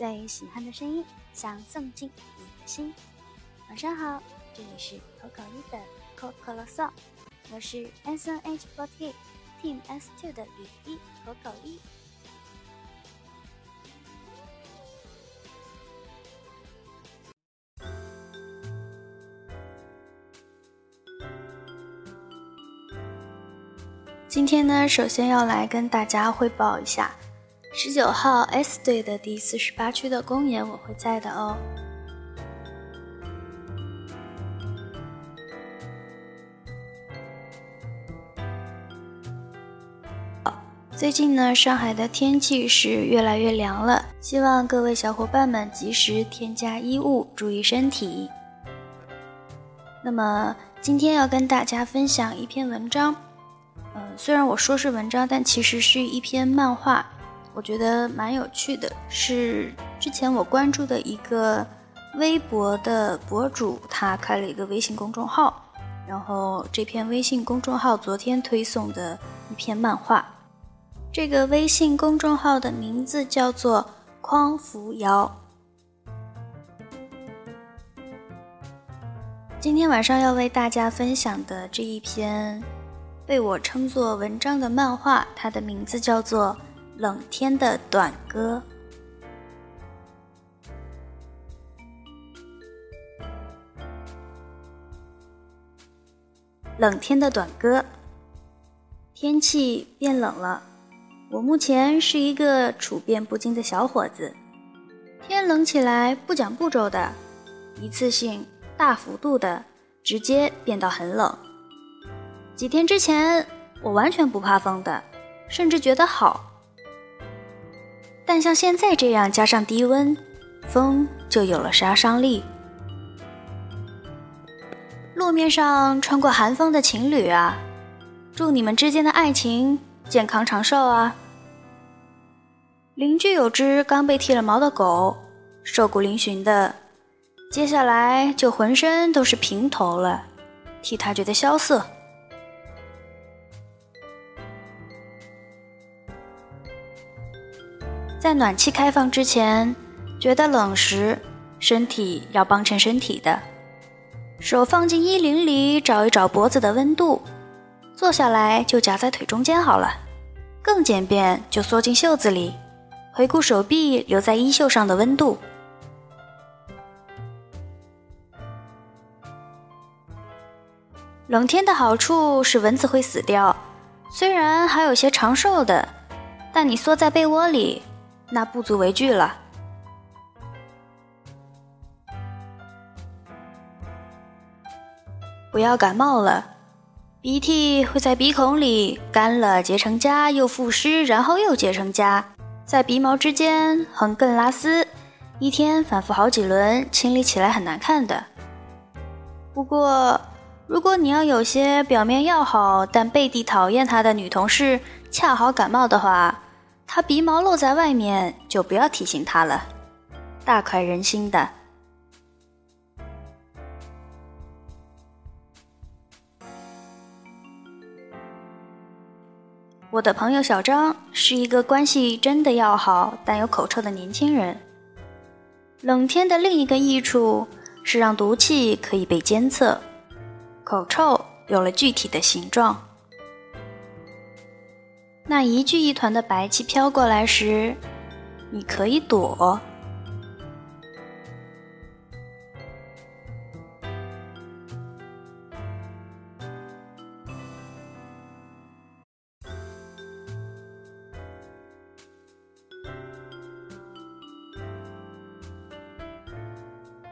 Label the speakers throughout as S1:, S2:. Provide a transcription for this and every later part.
S1: 最喜欢的声音，想送进你的心。晚上好，这里是口口一的口口啰嗦，我是 S N H forty Team S two 的雨衣口口一。今天呢，首先要来跟大家汇报一下，十九号 S 队的第四十八区的公演我会在的哦。最近呢，上海的天气是越来越凉了，希望各位小伙伴们及时添加衣物，注意身体。那么今天要跟大家分享一篇文章。嗯，虽然我说是文章，但其实是一篇漫画，我觉得蛮有趣的。是之前我关注的一个微博的博主，他开了一个微信公众号，然后这篇微信公众号昨天推送的一篇漫画。这个微信公众号的名字叫做“匡扶摇”。今天晚上要为大家分享的这一篇。被我称作文章的漫画，它的名字叫做《冷天的短歌》。冷天的短歌，天气变冷了。我目前是一个处变不惊的小伙子，天冷起来不讲步骤的，一次性大幅度的直接变到很冷。几天之前，我完全不怕风的，甚至觉得好。但像现在这样加上低温，风就有了杀伤力。路面上穿过寒风的情侣啊，祝你们之间的爱情健康长寿啊！邻居有只刚被剃了毛的狗，瘦骨嶙峋的，接下来就浑身都是平头了，替他觉得萧瑟。在暖气开放之前，觉得冷时，身体要帮衬身体的，手放进衣领里找一找脖子的温度，坐下来就夹在腿中间好了，更简便就缩进袖子里，回顾手臂留在衣袖上的温度。冷天的好处是蚊子会死掉，虽然还有些长寿的，但你缩在被窝里。那不足为惧了。不要感冒了，鼻涕会在鼻孔里干了结成痂，又复湿，然后又结成痂，在鼻毛之间横亘拉丝，一天反复好几轮，清理起来很难看的。不过，如果你要有些表面要好但背地讨厌他的女同事恰好感冒的话，他鼻毛露在外面，就不要提醒他了，大快人心的。我的朋友小张是一个关系真的要好但有口臭的年轻人。冷天的另一个益处是让毒气可以被监测，口臭有了具体的形状。那一聚一团的白气飘过来时，你可以躲。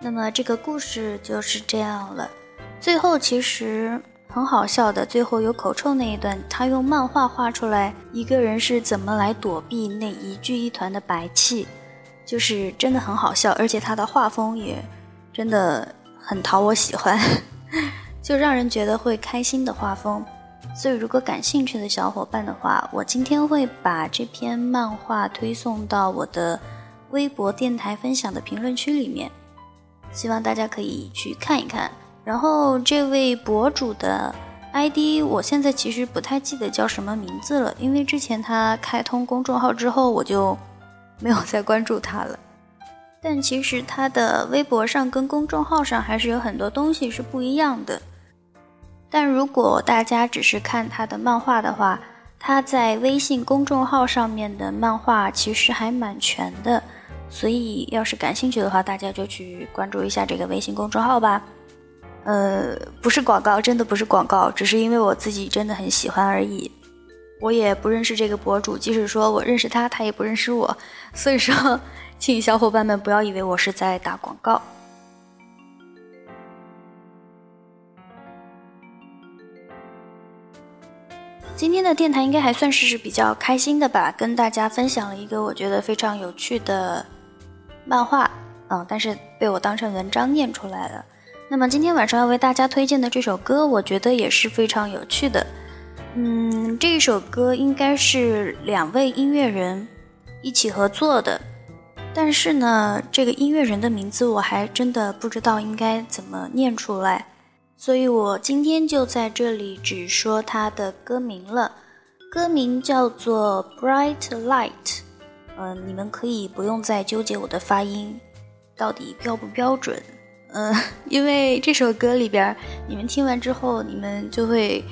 S1: 那么这个故事就是这样了。最后其实。很好笑的，最后有口臭那一段，他用漫画画出来一个人是怎么来躲避那一聚一团的白气，就是真的很好笑，而且他的画风也真的很讨我喜欢，就让人觉得会开心的画风。所以如果感兴趣的小伙伴的话，我今天会把这篇漫画推送到我的微博电台分享的评论区里面，希望大家可以去看一看。然后这位博主的 ID，我现在其实不太记得叫什么名字了，因为之前他开通公众号之后，我就没有再关注他了。但其实他的微博上跟公众号上还是有很多东西是不一样的。但如果大家只是看他的漫画的话，他在微信公众号上面的漫画其实还蛮全的，所以要是感兴趣的话，大家就去关注一下这个微信公众号吧。呃，不是广告，真的不是广告，只是因为我自己真的很喜欢而已。我也不认识这个博主，即使说我认识他，他也不认识我，所以说，请小伙伴们不要以为我是在打广告。今天的电台应该还算是比较开心的吧，跟大家分享了一个我觉得非常有趣的漫画，嗯，但是被我当成文章念出来了。那么今天晚上要为大家推荐的这首歌，我觉得也是非常有趣的。嗯，这一首歌应该是两位音乐人一起合作的，但是呢，这个音乐人的名字我还真的不知道应该怎么念出来。所以我今天就在这里只说它的歌名了，歌名叫做《Bright Light》。嗯，你们可以不用再纠结我的发音到底标不标准。嗯，因为这首歌里边，你们听完之后，你们就会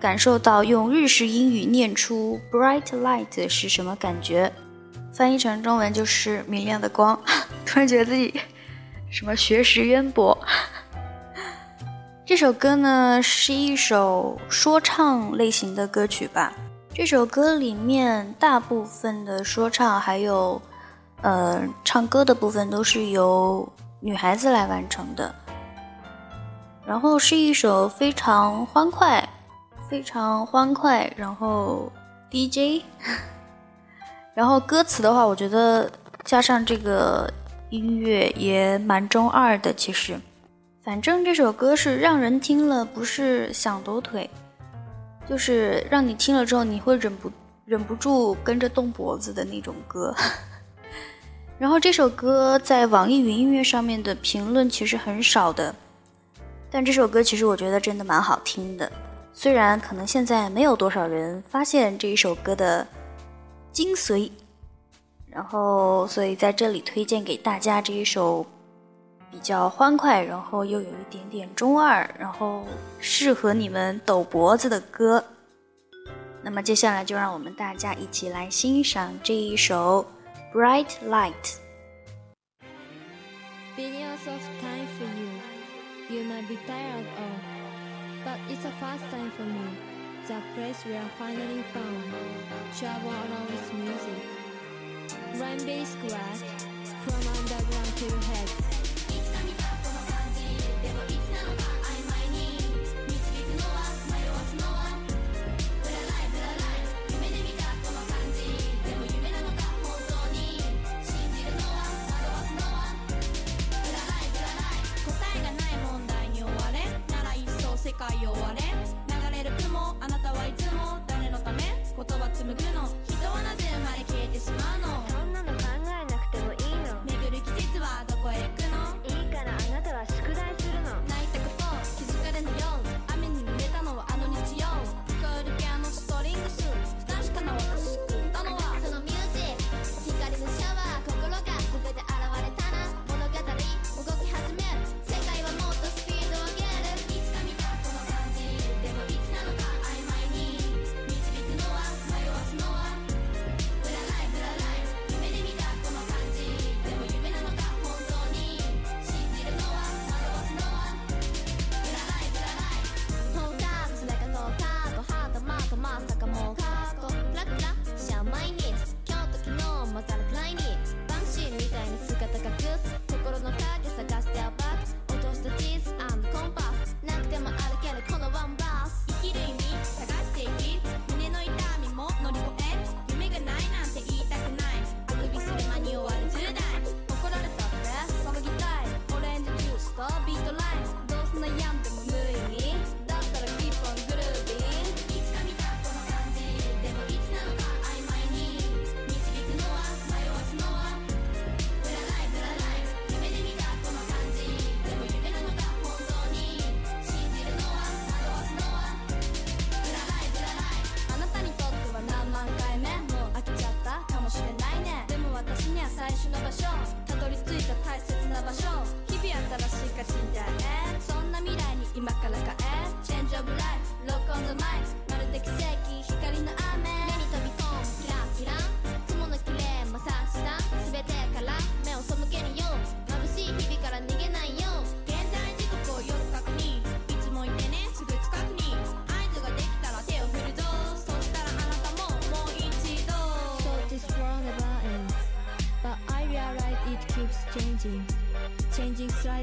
S1: 感受到用日式英语念出 “Bright Light” 是什么感觉。翻译成中文就是“明亮的光”。突然觉得自己什么学识渊博。这首歌呢是一首说唱类型的歌曲吧。这首歌里面大部分的说唱还有，呃，唱歌的部分都是由女孩子来完成的。然后是一首非常欢快、非常欢快，然后 DJ，然后歌词的话，我觉得加上这个音乐也蛮中二的，其实。反正这首歌是让人听了不是想抖腿，就是让你听了之后你会忍不忍不住跟着动脖子的那种歌。然后这首歌在网易云音乐上面的评论其实很少的，但这首歌其实我觉得真的蛮好听的。虽然可能现在没有多少人发现这一首歌的精髓，然后所以在这里推荐给大家这一首。比较欢快，然后又有一点点中二，然后适合你们抖脖子的歌。那么接下来就让我们大家一起来欣赏这一首《bright light.
S2: Billions of time for you. You might be tired of, but it's a
S3: fast time for me. The place we are finally found. Travel around with music. Rhyme-based from underground to heads.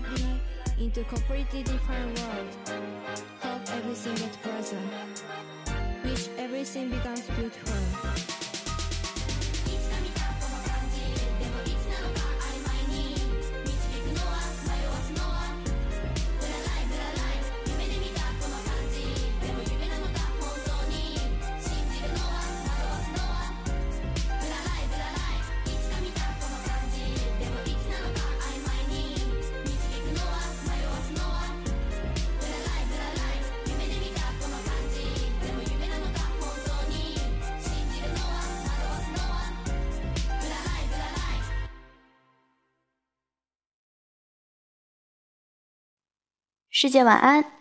S2: Already into completely different world. Hope everything gets better. Wish everything becomes beautiful.
S1: 世界晚安。